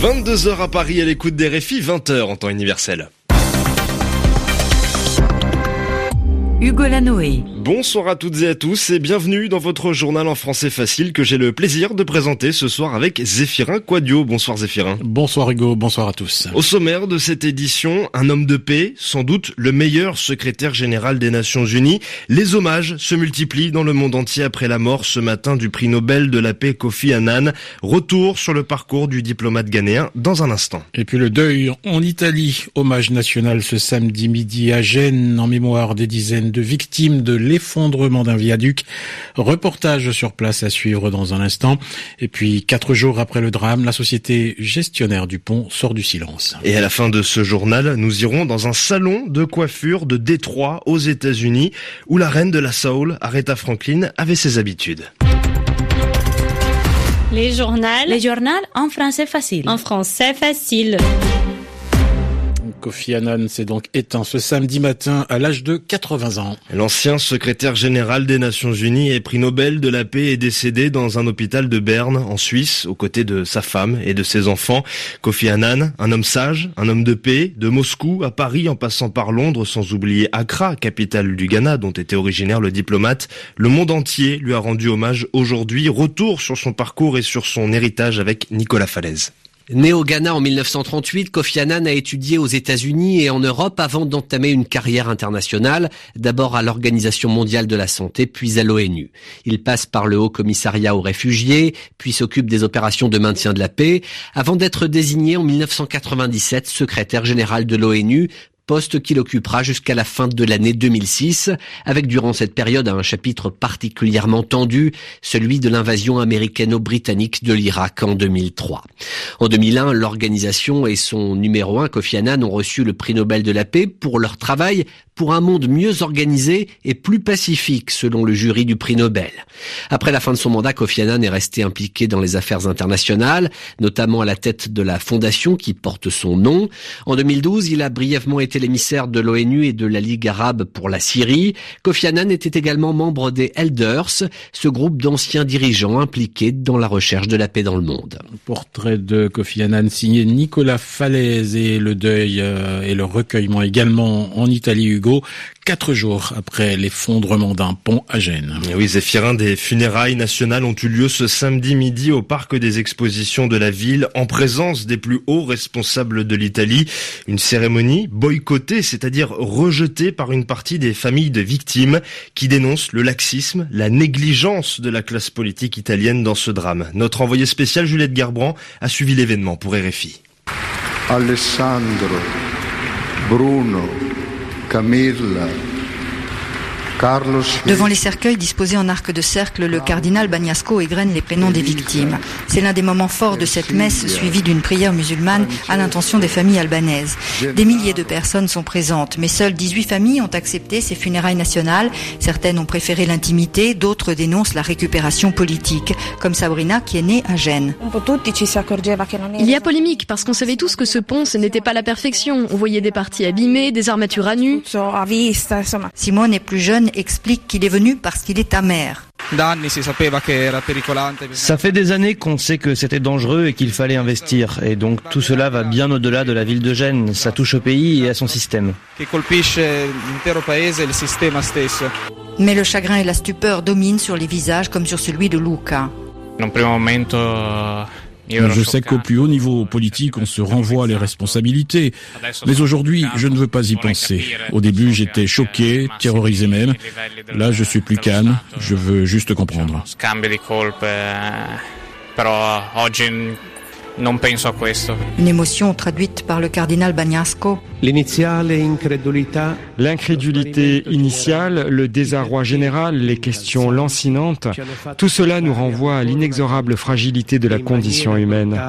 22h à Paris à l'écoute des réfis, 20h en temps universel. Hugo Lanoé. Bonsoir à toutes et à tous et bienvenue dans votre journal en français facile que j'ai le plaisir de présenter ce soir avec Zéphirin Quadio. Bonsoir Zéphirin. Bonsoir Hugo, bonsoir à tous. Au sommaire de cette édition, un homme de paix, sans doute le meilleur secrétaire général des Nations Unies. Les hommages se multiplient dans le monde entier après la mort ce matin du prix Nobel de la paix Kofi Annan. Retour sur le parcours du diplomate ghanéen dans un instant. Et puis le deuil en Italie, hommage national ce samedi midi à Gênes en mémoire des dizaines de victimes de l'effondrement d'un viaduc. Reportage sur place à suivre dans un instant. Et puis, quatre jours après le drame, la société gestionnaire du pont sort du silence. Et à la fin de ce journal, nous irons dans un salon de coiffure de Détroit aux États-Unis où la reine de la soul, Aretha Franklin, avait ses habitudes. Les journaux. Les journaux en français facile. En français facile. Kofi Annan s'est donc éteint ce samedi matin à l'âge de 80 ans. L'ancien secrétaire général des Nations Unies et prix Nobel de la paix est décédé dans un hôpital de Berne, en Suisse, aux côtés de sa femme et de ses enfants. Kofi Annan, un homme sage, un homme de paix, de Moscou à Paris en passant par Londres, sans oublier Accra, capitale du Ghana dont était originaire le diplomate. Le monde entier lui a rendu hommage aujourd'hui. Retour sur son parcours et sur son héritage avec Nicolas Falaise. Né au Ghana en 1938, Kofi Annan a étudié aux États-Unis et en Europe avant d'entamer une carrière internationale, d'abord à l'Organisation mondiale de la santé, puis à l'ONU. Il passe par le Haut Commissariat aux réfugiés, puis s'occupe des opérations de maintien de la paix, avant d'être désigné en 1997 secrétaire général de l'ONU poste qu'il occupera jusqu'à la fin de l'année 2006, avec durant cette période un chapitre particulièrement tendu, celui de l'invasion américano-britannique de l'Irak en 2003. En 2001, l'organisation et son numéro 1, Kofi Annan, ont reçu le prix Nobel de la paix pour leur travail pour un monde mieux organisé et plus pacifique, selon le jury du prix Nobel. Après la fin de son mandat, Kofi Annan est resté impliqué dans les affaires internationales, notamment à la tête de la fondation qui porte son nom. En 2012, il a brièvement été l'émissaire de l'ONU et de la Ligue arabe pour la Syrie. Kofi Annan était également membre des Elders, ce groupe d'anciens dirigeants impliqués dans la recherche de la paix dans le monde. Portrait de Kofi Annan signé Nicolas Falaise et le deuil euh, et le recueillement également en Italie, quatre jours après l'effondrement d'un pont à Gênes. Et oui, Zéphirin, des funérailles nationales ont eu lieu ce samedi midi au parc des expositions de la ville en présence des plus hauts responsables de l'Italie. Une cérémonie boycottée, c'est-à-dire rejetée par une partie des familles de victimes qui dénoncent le laxisme, la négligence de la classe politique italienne dans ce drame. Notre envoyé spécial Juliette Garbrand a suivi l'événement pour RFI. Alessandro, Bruno, Camila. Devant les cercueils disposés en arc de cercle, le cardinal Bagnasco égrène les prénoms des victimes. C'est l'un des moments forts de cette messe suivie d'une prière musulmane à l'intention des familles albanaises. Des milliers de personnes sont présentes, mais seules 18 familles ont accepté ces funérailles nationales. Certaines ont préféré l'intimité, d'autres dénoncent la récupération politique, comme Sabrina qui est née à Gênes. Il y a polémique parce qu'on savait tous que ce pont, ce n'était pas la perfection. On voyait des parties abîmées, des armatures à nu. Simone est plus jeune, explique qu'il est venu parce qu'il est amer. Ça fait des années qu'on sait que c'était dangereux et qu'il fallait investir. Et donc tout cela va bien au-delà de la ville de Gênes. Ça touche au pays et à son système. Mais le chagrin et la stupeur dominent sur les visages comme sur celui de Luca. Je sais qu'au plus haut niveau politique, on se renvoie les responsabilités. Mais aujourd'hui, je ne veux pas y penser. Au début, j'étais choqué, terrorisé même. Là, je suis plus calme. Je veux juste comprendre. Une émotion traduite par le cardinal Bagnasco. L'incrédulité initiale, le désarroi général, les questions lancinantes, tout cela nous renvoie à l'inexorable fragilité de la condition humaine.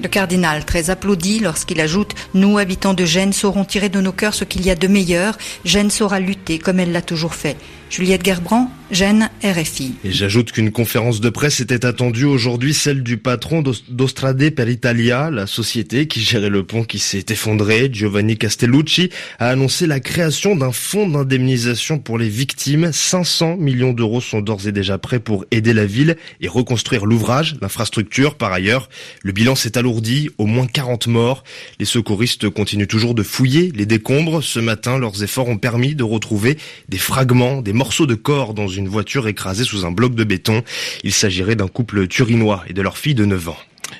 Le cardinal, très applaudi lorsqu'il ajoute « Nous, habitants de Gênes, saurons tirer de nos cœurs ce qu'il y a de meilleur. Gênes saura lutter comme elle l'a toujours fait. » Juliette Gerbrand, Gênes, RFI. Et j'ajoute qu'une conférence de presse était attendue aujourd'hui, celle du patron d'Ostrade per Italia, la société qui gérait le pont qui s'est effondré. Giovanni Castellucci a annoncé la création d'un fonds d'indemnisation pour les victimes. 500 millions d'euros sont d'ores et déjà prêts pour aider la ville et reconstruire l'ouvrage, l'infrastructure. Par ailleurs, le bilan s'est alourdi, au moins 40 morts. Les secouristes continuent toujours de fouiller les décombres. Ce matin, leurs efforts ont permis de retrouver des fragments, des morceaux de corps dans une voiture écrasée sous un bloc de béton. Il s'agirait d'un couple turinois et de leur fille de 9 ans.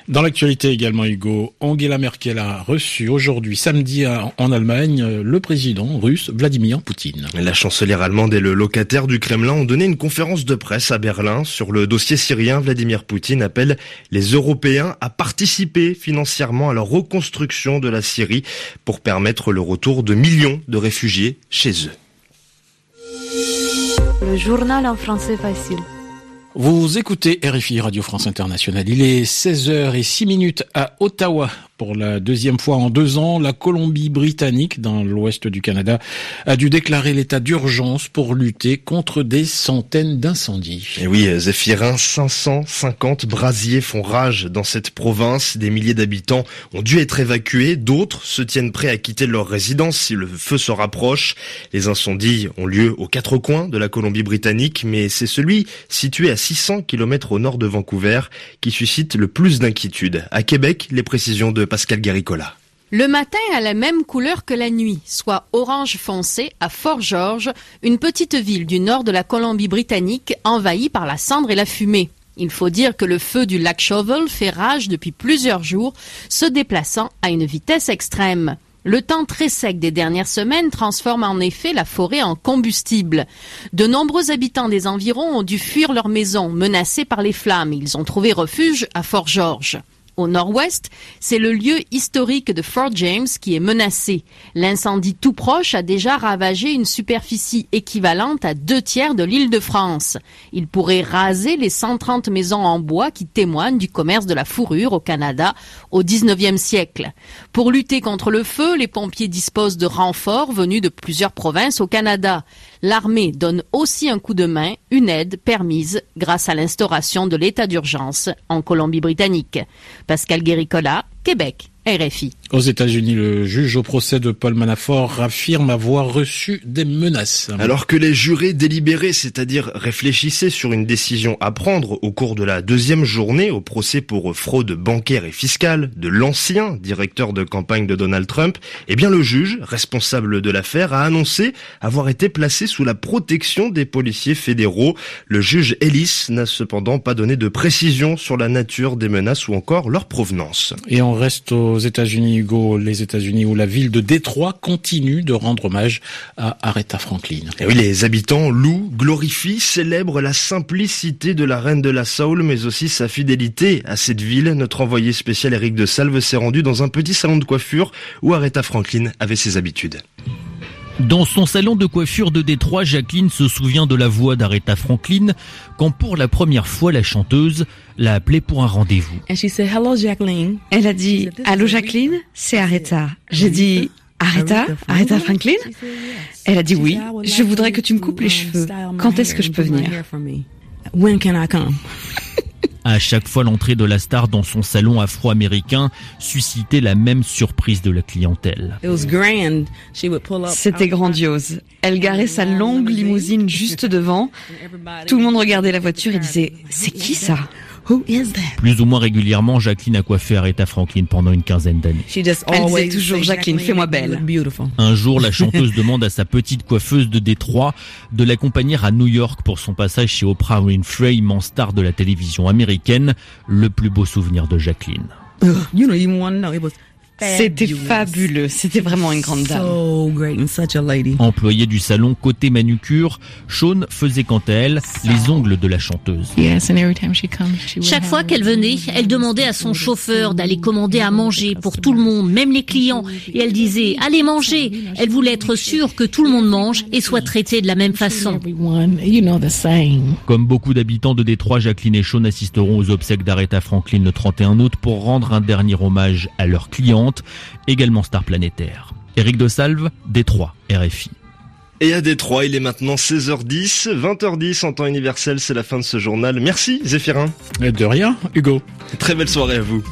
Dans l'actualité également, Hugo, Angela Merkel a reçu aujourd'hui, samedi, en Allemagne, le président russe Vladimir Poutine. La chancelière allemande et le locataire du Kremlin ont donné une conférence de presse à Berlin sur le dossier syrien. Vladimir Poutine appelle les Européens à participer financièrement à la reconstruction de la Syrie pour permettre le retour de millions de réfugiés chez eux. Le journal en français facile. Vous écoutez RFI Radio France Internationale. Il est 16h06 minutes à Ottawa. Pour la deuxième fois en deux ans, la Colombie-Britannique, dans l'ouest du Canada, a dû déclarer l'état d'urgence pour lutter contre des centaines d'incendies. Et oui, Zéphirin, 550 brasiers font rage dans cette province. Des milliers d'habitants ont dû être évacués. D'autres se tiennent prêts à quitter leur résidence si le feu se rapproche. Les incendies ont lieu aux quatre coins de la Colombie-Britannique, mais c'est celui situé à 600 km au nord de Vancouver qui suscite le plus d'inquiétude. À Québec, les précisions de Pascal Guéricola. Le matin a la même couleur que la nuit, soit orange foncé à Fort-Georges, une petite ville du nord de la Colombie-Britannique envahie par la cendre et la fumée. Il faut dire que le feu du lac Shovel fait rage depuis plusieurs jours, se déplaçant à une vitesse extrême. Le temps très sec des dernières semaines transforme en effet la forêt en combustible. De nombreux habitants des environs ont dû fuir leur maison, menacés par les flammes. Ils ont trouvé refuge à Fort-Georges au nord-ouest, c'est le lieu historique de Fort James qui est menacé. L'incendie tout proche a déjà ravagé une superficie équivalente à deux tiers de l'île de France. Il pourrait raser les 130 maisons en bois qui témoignent du commerce de la fourrure au Canada au 19e siècle. Pour lutter contre le feu, les pompiers disposent de renforts venus de plusieurs provinces au Canada. L'armée donne aussi un coup de main, une aide permise grâce à l'instauration de l'état d'urgence en Colombie-Britannique. Pascal Guéricola, Québec. RFI. Aux États-Unis, le juge au procès de Paul Manafort affirme avoir reçu des menaces. Alors que les jurés délibéraient, c'est-à-dire réfléchissaient sur une décision à prendre au cours de la deuxième journée au procès pour fraude bancaire et fiscale de l'ancien directeur de campagne de Donald Trump, eh bien le juge, responsable de l'affaire, a annoncé avoir été placé sous la protection des policiers fédéraux. Le juge Ellis n'a cependant pas donné de précision sur la nature des menaces ou encore leur provenance. Et on reste aux États-Unis, Hugo, les États-Unis, où la ville de Détroit continue de rendre hommage à Aretha Franklin. Oui, les habitants louent, glorifient, célèbrent la simplicité de la reine de la soul, mais aussi sa fidélité à cette ville. Notre envoyé spécial Eric de Salve s'est rendu dans un petit salon de coiffure où Aretha Franklin avait ses habitudes. Dans son salon de coiffure de Détroit, Jacqueline se souvient de la voix d'Aretha Franklin quand pour la première fois la chanteuse l'a appelée pour un rendez-vous. Elle a dit Allô Jacqueline, c'est Aretha. J'ai dit Aretha? Aretha Franklin? Elle a dit oui, je voudrais que tu me coupes les cheveux. Quand est-ce que je peux venir? À chaque fois, l'entrée de la star dans son salon afro-américain suscitait la même surprise de la clientèle. C'était grandiose. Elle garait sa longue limousine juste devant. Tout le monde regardait la voiture et disait « C'est qui ça ?» Plus ou moins régulièrement, Jacqueline a coiffé Aretha Franklin pendant une quinzaine d'années. Elle disait toujours Jacqueline, fais-moi belle. Un jour, la chanteuse demande à sa petite coiffeuse de Détroit de l'accompagner à New York pour son passage chez Oprah Winfrey, immense star de la télévision américaine, le plus beau souvenir de Jacqueline. C'était fabuleux. C'était vraiment une grande dame. Employée du salon côté manucure, Shawn faisait quant à elle les ongles de la chanteuse. Chaque fois qu'elle venait, elle demandait à son chauffeur d'aller commander à manger pour tout le monde, même les clients. Et elle disait, allez manger. Elle voulait être sûre que tout le monde mange et soit traité de la même façon. Comme beaucoup d'habitants de Détroit, Jacqueline et Shawn assisteront aux obsèques d'Aretha Franklin le 31 août pour rendre un dernier hommage à leurs clients également star planétaire. Éric de Salve, Détroit, RFI. Et à Détroit, il est maintenant 16h10, 20h10 en temps universel, c'est la fin de ce journal. Merci Zéphirin. De rien, Hugo. Très belle soirée à vous.